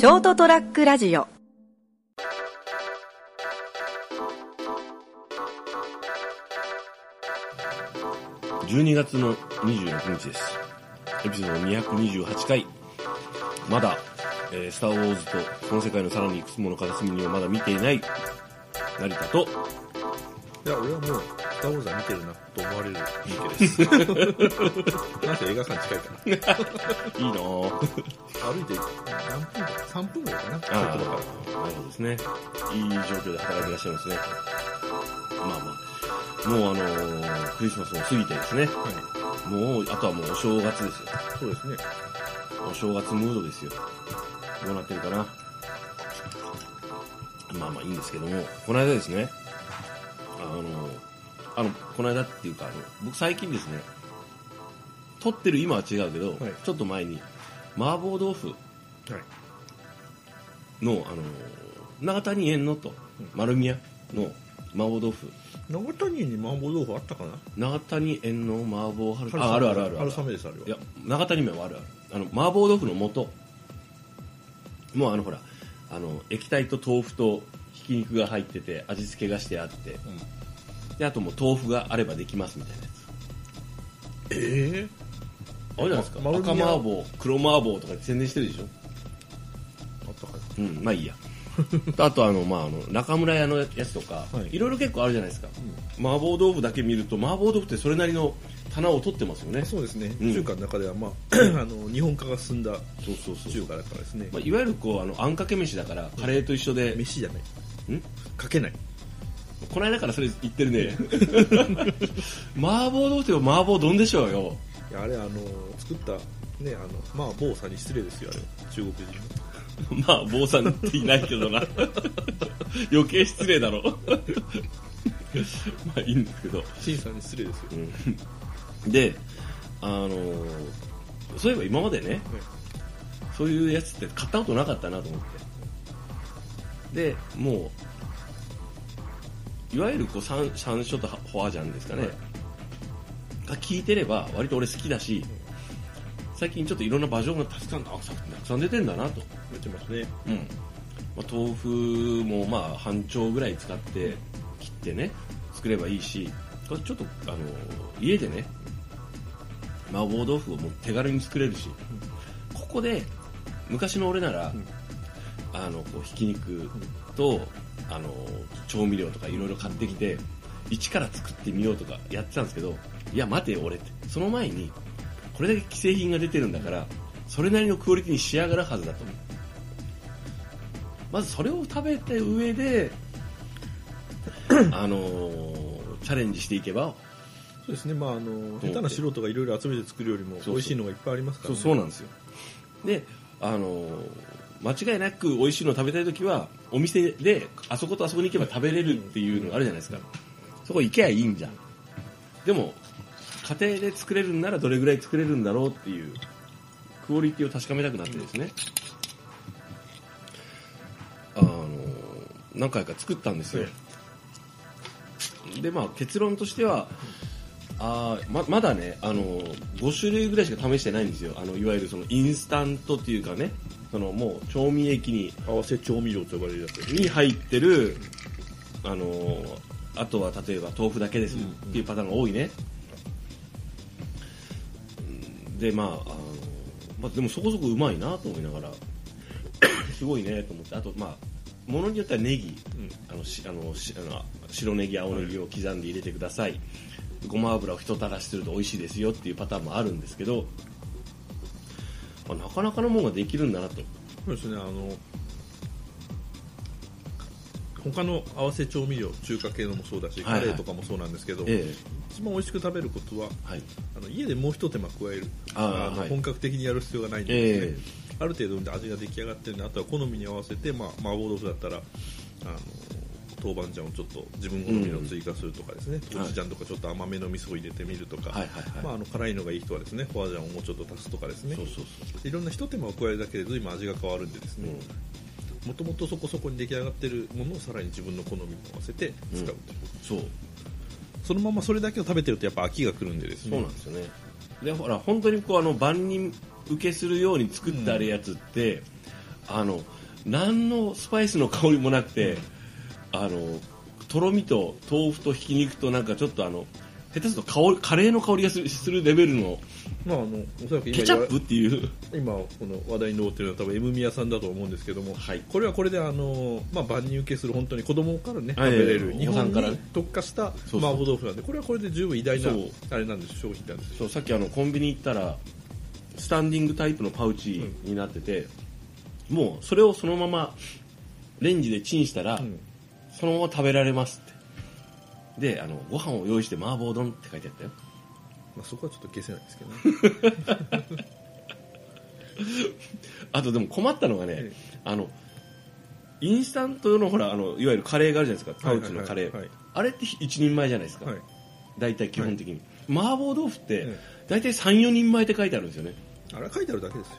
ショートトラックラジオ12月の26日です。エピソード228回。まだ、えースター・ウォーズとこの世界のさらにいくつもの片隅にはまだ見ていない成田と、いや、俺はもう、スター・ウォーズは見てるなと思われる人間です。なんせ映画館近いから。いいな。歩いて何分か ?3 分ぐらいかな。あちょっとだから。なるほどですね。いい状況で働いてらっしゃいますね。まあまあ。もうあのークリスマスも過ぎてですね。はい。もう、あとはもうお正月ですよ。そうですね。お正月ムードですよ。どうなってるかな。まあまあいいんですけども、この間ですね、あの、この間っていうか、あの、僕最近ですね、撮ってる今は違うけど、はいちょっと前に、麻婆豆腐はい。の、あの、長谷園のと、丸宮の麻婆豆腐、長谷に麻婆豆腐あったかな？長谷園の麻婆春春あ、あるあるあるある。春雨です、あれは。いや、長谷麺はあるある。あの、麻婆豆腐の素。もうあのほら、あの、液体と豆腐とひき肉が入ってて、味付けがしてあって、で、あともう豆腐があればできますみたいなやつ。ええあれじゃないですか。ま赤麻婆、黒麻婆とか宣伝してるでしょあったかなうん、まあいいや。あとあの、まああの、中村屋のやつとか、はいいろいろ結構あるじゃないですか。麻婆豆腐だけ見ると、麻婆豆腐ってそれなりの棚を取ってますよね。そうですね。うん中華の中では、まあ、あの、日本化が進んだそうそうそう中華だからですねま。あ、いわゆるこう、あの、あんかけ飯だから、カレーと一緒で、飯じゃない。ん？かけない。この間からそれ言ってるね。麻婆豆腐といえば麻婆丼でしょうよ。いや、あれ、あの、作った、ね、あの、まあ、某さんに失礼ですよ、あれ。中国人の。まあ、坊さんっていないけどな。余計失礼だろ。まあいいんですけど。陳さんに失礼ですよ。うん、で、あのーそういえば今までね、そういうやつって買ったことなかったなと思って。で、もう、いわゆるこうサンサンショとフォアジャンですかね。はいが聞いてれば割と俺好きだし、最近ちょっといろんなバージョンがたくさんたくさん出てんだなと。出てますね。うんまあ、豆腐もまあ半丁ぐらい使って切ってね作ればいいしこれちょっとあの家でね麻婆豆腐をもう手軽に作れるし、ここで昔の俺なら、んあのこうひき肉とあの調味料とかいろいろ買ってきて一から作ってみようとかやってたんですけどいや待てよ俺って。その前にこれだけ既製品が出てるんだからそれなりのクオリティに仕上がるはずだと思う。まずそれを食べた上で あのーチャレンジしていけばそうですね、まあ、あの、下手な素人がいろいろ集めて作るよりも美味しいのがいっぱいありますからそうね。そうなんですよ。であのー間違いなく美味しいのを食べたい時はお店であそことあそこに行けば食べれるっていうのがあるじゃないですか。そこ行けばいいんじゃん。でも家庭で作れるんならどれぐらい作れるんだろうっていうクオリティを確かめたくなってですね、あのー何回か作ったんですよ、でまあ結論としてはあーままだねあの5種類ぐらいしか試してないんですよ。あのいわゆるそのインスタントっていうかねそのもう調味液に合わせ調味料と呼ばれるやつ。に入ってるあのあとは例えば豆腐だけですっていうパターンが多いね、でまああの、まあ、でもそこそこうまいなと思いながら すごいねと思って。あとまあものによってはネギ、あのしあのしあの白ネギ青ネギを刻んで入れてください、ごま油を一垂らしすると美味しいですよっていうパターンもあるんですけど、まあ、なかなかのものができるんだなと。そうですね、あの、他の合わせ調味料、中華系のもそうだし、はいはい。カレーとかもそうなんですけど、え一番美味しく食べることは、えはい。あの家でもう一手間加える。あーはい。の本格的にやる必要がないんでですね、え。ある程度で味が出来上がってるんで、あとは好みに合わせて、まあ、麻婆豆腐だったら、あの、豆板醤をちょっと自分好みの追加するとかですね、うん豆醤とかちょっと甘めの味噌を入れてみるとか、はいはいまあ、あの辛いのがいい人はですね、フォアジャンをもうちょっと足すとかですねそう、そうそういろんな一手間を加えるだけで随分味が変わるんでですね、もともとそこそこに出来上がってるものをさらに自分の好みに合わせて使うという、そうそのままそれだけを食べてるとやっぱ飽きがくるんでですねそうなんですよねでほら本当にこうあの万人受けするように作ってあるやつって、あの何のスパイスの香りもなくて、あのとろみと豆腐とひき肉となんかちょっとあの下手すると香りカレーの香りがするするレベルのまああのおそらく今ケチャップっていう。今この話題に上ってるのは多分 M 宮さんだと思うんですけども、はい。これはこれであの、まあ、万人受けする本当に子供からね、はい。食べれるお日本からね。特化した麻婆豆腐なんでこれはこれで十分偉大なあれなんです商品なんですよ。そうさっきあのコンビニ行ったらスタンディングタイプのパウチになってて、もうそれをそのままレンジでチンしたら、うんそのまま食べられますって。であのご飯を用意して麻婆丼って書いてあったよ。まあ、そこはちょっと消せないですけどね。あとでも困ったのがね、えあのインスタントのほらあのいわゆるカレーがあるじゃないですか。パウチのカレー、はい。はいはいあれって一人前じゃないですか、はい。大体基本的に、麻婆豆腐ってえ大体34人前って書いてあるんですよね。あれは書いてあるだけですよ。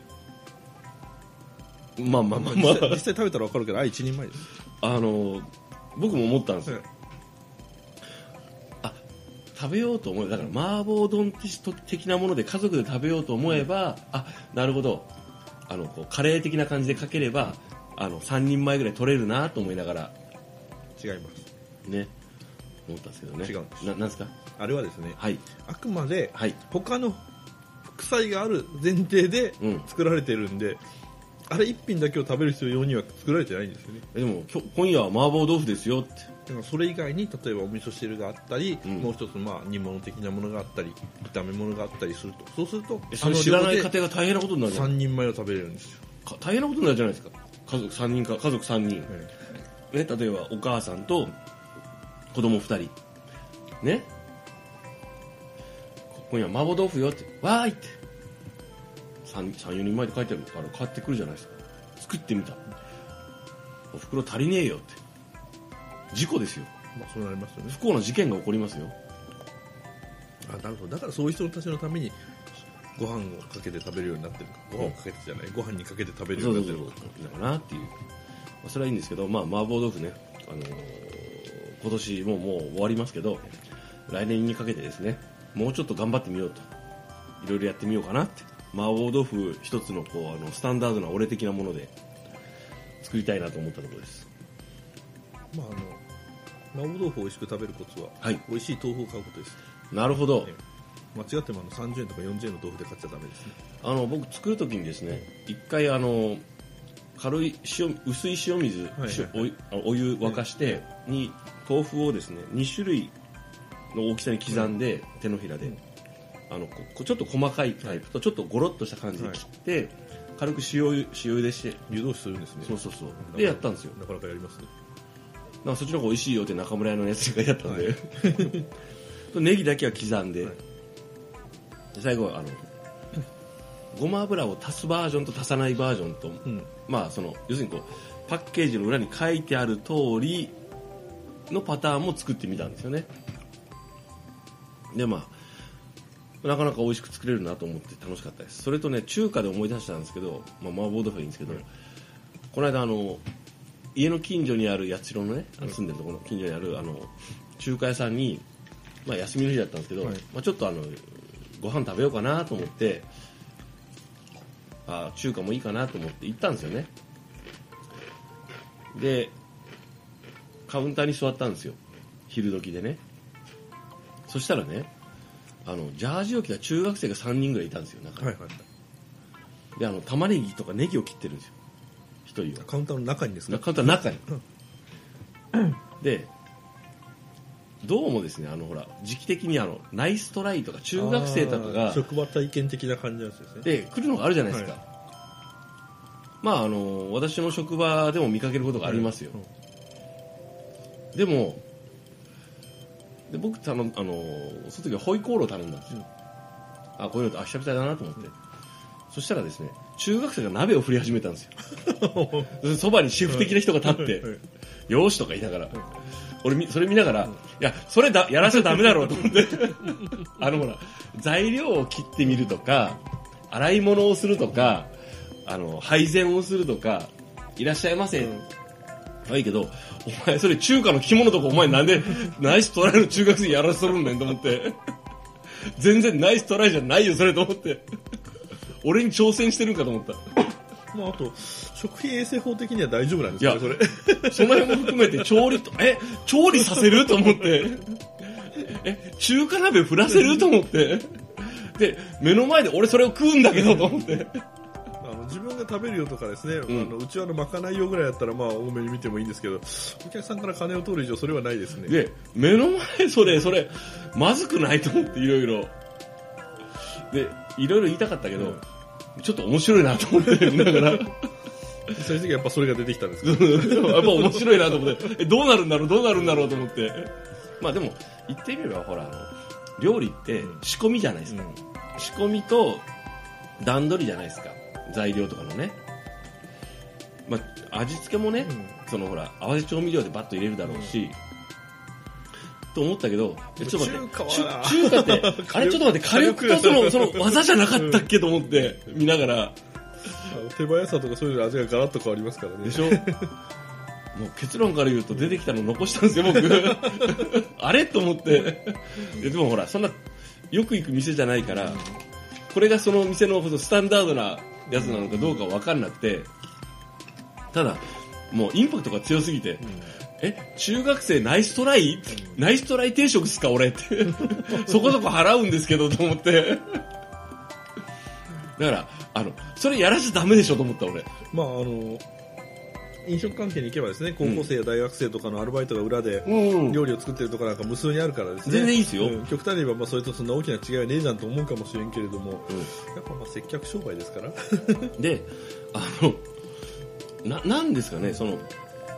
まあまあまあま実際実際食べたら分かるけどあれ一人前です。ああの僕も思ったんですよ、あ食べようと思えばだから麻婆丼的なもので家族で食べようと思えば、あなるほど。あのこうカレー的な感じでかければあの3人前ぐらい取れるなと思いながら。違います。ね。思ったんですけどね。違うんです。ななんですか？あれはですねはい。あくまではい。他の副菜がある前提でうん。作られてるんで、あれ一品だけを食べる人用には作られてないんですよね。えでも今日今夜は麻婆豆腐ですよって。だからそれ以外に例えばお味噌汁があったり、うん。もう一つまあ煮物的なものがあったり炒め物があったりするとそうするとえそれ知らない家庭が大変なことになるじゃん3人前を食べれるんですよ、か大変なことになるじゃないですか。家族3人か家族3人、ね、例えばお母さんと子供2人。ね。今夜麻婆豆腐よって。わーいって34人前で書いてあるから買ってくるじゃないですか。作ってみた。お袋足りねえよって。事故ですよ。まあ、そうなりますよね。不幸な事件が起こりますよ。あなるほど。だからそういう人たちのためにご飯をかけて食べるようになってる。ご飯をかけてじゃない。ご飯にかけて食べるよそうになってるだからなっていう、まあ、それはいいんですけど、まあ、麻婆豆腐ね、あのー今年ももう終わりますけど来年にかけてですねもうちょっと頑張ってみようと。いろいろやってみようかなって麻婆豆腐一つのこうあのスタンダードな俺的なもので作りたいなと思ったところです。まああの麻婆豆腐を美味しく食べるコツは、はい。美味しい豆腐を買うことです。なるほど。え間違ってもあの30円とか40円の豆腐で買っちゃダメですね。あの僕作る時にですね一回あの軽い塩薄い塩水、はいはい塩おお湯沸かしてに豆腐をですね2種類の大きさに刻んで、手のひらで、うんあのちょっと細かいタイプとちょっとゴロッとした感じで切って、軽く塩ゆ塩茹でして湯通しするんですね。そうそうそう。でやったんですよ。なかなかやりますね。なんかそっちの方が美味しいよって中村屋のやつがやったんで、ネギだけは刻んで,、はい。で最後はあのごま油を足すバージョンと足さないバージョンと、うん。まあその要するにこうパッケージの裏に書いてある通りのパターンも作ってみたんですよね。でまあなかなか美味しく作れるなと思って楽しかったです。それとね中華で思い出したんですけど、まあ、麻婆豆腐はいいんですけど、この間あの家の近所にある八代のねあの住んでるところの近所にあるあの中華屋さんに、まあ、休みの日だったんですけど、はい。まあ、ちょっとあのご飯食べようかなと思ってあ中華もいいかなと思って行ったんですよね。でカウンターに座ったんですよ。昼時でね。そしたらねあのジャージを着た中学生が3人ぐらいいたんですよ中に、はいはいであの玉ねぎとかネギを切ってるんですよ。一人は。カウンターの中にですか？カウンターの中に。でどうもですねあのほら時期的にあのナイストライとか中学生とかあがー職場体験的な感じのやつですね。で来るのがあるじゃないですか、まああの私の職場でも見かけることがありますよ、でもで僕頼んあのその時はホイコーローを頼んだんですよ、あこういうのあ久々だなと思って、そしたらですね中学生が鍋を振り始めたんですよ。で そばにシェフ的な人が立ってはい「よーし」とか言いながら、俺みそれ見ながら、いやそれだやらせちゃダメだろうと思って。あのほら材料を切ってみるとか洗い物をするとかあの配膳をするとかいらっしゃいませ、はいいけど、お前それ中華の着物とかお前なんでナイストライの中学生やらせとるんねんと思って。全然ナイストライじゃないよそれと思って。俺に挑戦してるんかと思った。まあ、あと食品衛生法的には大丈夫なんですかねそれその辺も含めて調理と、え、調理させると思って。え、中華鍋振らせると思って。で、目の前で俺それを食うんだけどと思って。あの自分が食べるよとかですね、んあのうちわのまかないよぐらいだったらまあ多めに見てもいいんですけどお客さんから金を取る以上それはないですねで、目の前それ、それ、まずくないと思っていろいろ。で、いろいろ言いたかったけど、ちょっと面白いなと思って、見ながら。最終的にやっぱそれが出てきたんですけどやっぱ面白いなと思って、え、どうなるんだろう、どうなるんだろうと思って。まあでも、言ってみれば、ほら、あの、料理って仕込みじゃないですか。仕込みと段取りじゃないですか。材料とかのね。まあ、味付けもね、そのほら、合わせ調味料でバッと入れるだろうし、と思ったけど、えちょっと待って、中華って、あれちょっと待って、火力とその、その 技じゃなかったっけと思って、見ながら、手早さとかそういうの味がガラッと変わりますからね。でしょ？もう結論から言うと出てきたの残したんですよ、僕。あれと思って。でもほら、そんな、よく行く店じゃないから、これがその店のスタンダードなやつなのかどうかわかんなくて、ただ、もうインパクトが強すぎて、え、中学生ナイストライ？ナイストライ定食っすか俺って。そこそこ払うんですけどと思って。だから、あの、それやらしちゃダメでしょと思った俺。まああの飲食関係に行けばですね高校生や大学生とかのアルバイトが裏でうん。料理を作ってるところなんか無数にあるからですね。全然いいですよ。うん。極端に言えばまあそれとそんな大きな違いはねえじゃんと思うかもしれんけれども、うん。やっぱまあ接客商売ですから。で、あの、な、なんですかね、その、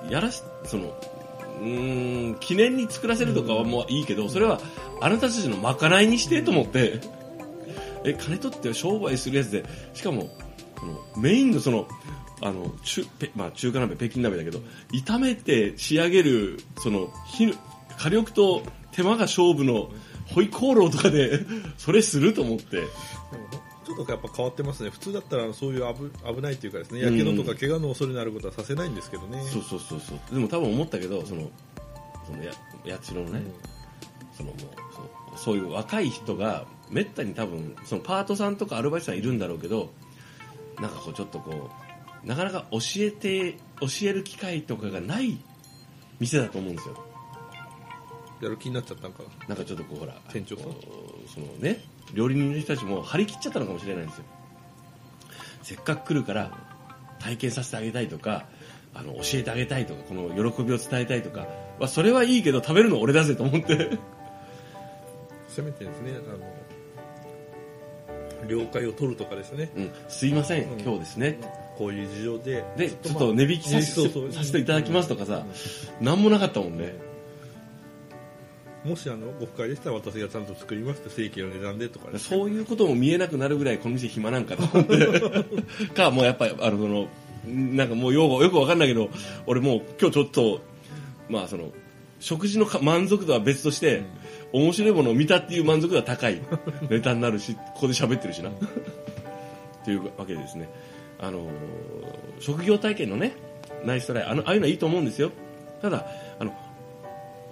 やらし、その、うーん、記念に作らせるとかはもういいけど、それはあなたたちのまかないにしてと思って、え、金取って商売するやつで、しかも、メインのその、あの、中、ペまあ中華鍋、北京鍋だけど、炒めて仕上げる、その、火力と手間が勝負の、ホイコーローとかで、それすると思って、ちょっとやっぱ変わってますね。普通だったらそういう危危ないというかですね。やけどとか怪我の恐れのあることはさせないんですけどね、そうそうそうそう。でも多分思ったけどそのそのや八代のね、そのもうそうそういう若い人がめったに多分そのパートさんとかアルバイトさんいるんだろうけどなんかこうちょっとこうなかなか教えて教える機会とかがない店だと思うんですよ。やる気になっちゃったんか。なんかちょっとこうほら店長さん？そのね料理人の人たちも張り切っちゃったのかもしれないんですよ。せっかく来るから体験させてあげたいとかあの教えてあげたいとかこの喜びを伝えたいとか、まあ、それはいいけど食べるの俺だぜと思って。せめてですねあの了解を取るとかですね。うん、すいません、うん。今日ですねこういう事情ででちょっと値引き させていただきますとかさ何もなかったもんね。もしあのご不快でしたら私がちゃんと作りますって正規の値段でとかね。そういうことも見えなくなるぐらいこの店暇なんかと思って。かもうやっぱりあのそのなんかもうよくよくわかんないけど俺もう今日ちょっとまあその食事のか満足度は別として、面白いものを見たっていう満足度は高い。ネタになるしここで喋ってるしな。というわけでですねあの職業体験のねナイストライあのああいうのはいいと思うんですよ。ただあの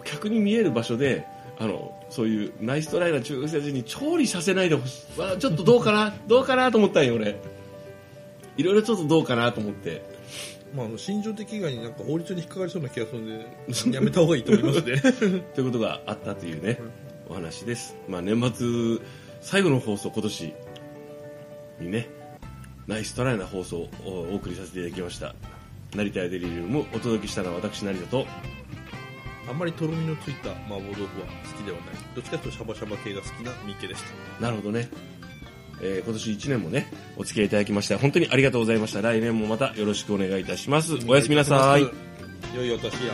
客に見える場所であのそういうナイストライな中学生に調理させないでほしい。わちょっとどうかな？どうかなと思ったんよ俺。いろいろちょっとどうかなと思って。まあ、心情的以外になんか法律に引っかかりそうな気がするんで やめた方がいいと思いますね。ということがあったというねお話です、まあ、年末最後の放送今年にねナイストライな放送をお送りさせていただきました。成田屋デリリウムお届けしたのは私成田とあんまりとろみのついた麻婆豆腐は好きではない。どっちかというとシャバシャバ系が好きな三池でした。なるほどね、えー今年1年もねお付き合いいただきまして本当にありがとうございました。来年もまたよろしくお願いいたします。おやすみなさい。良いお年や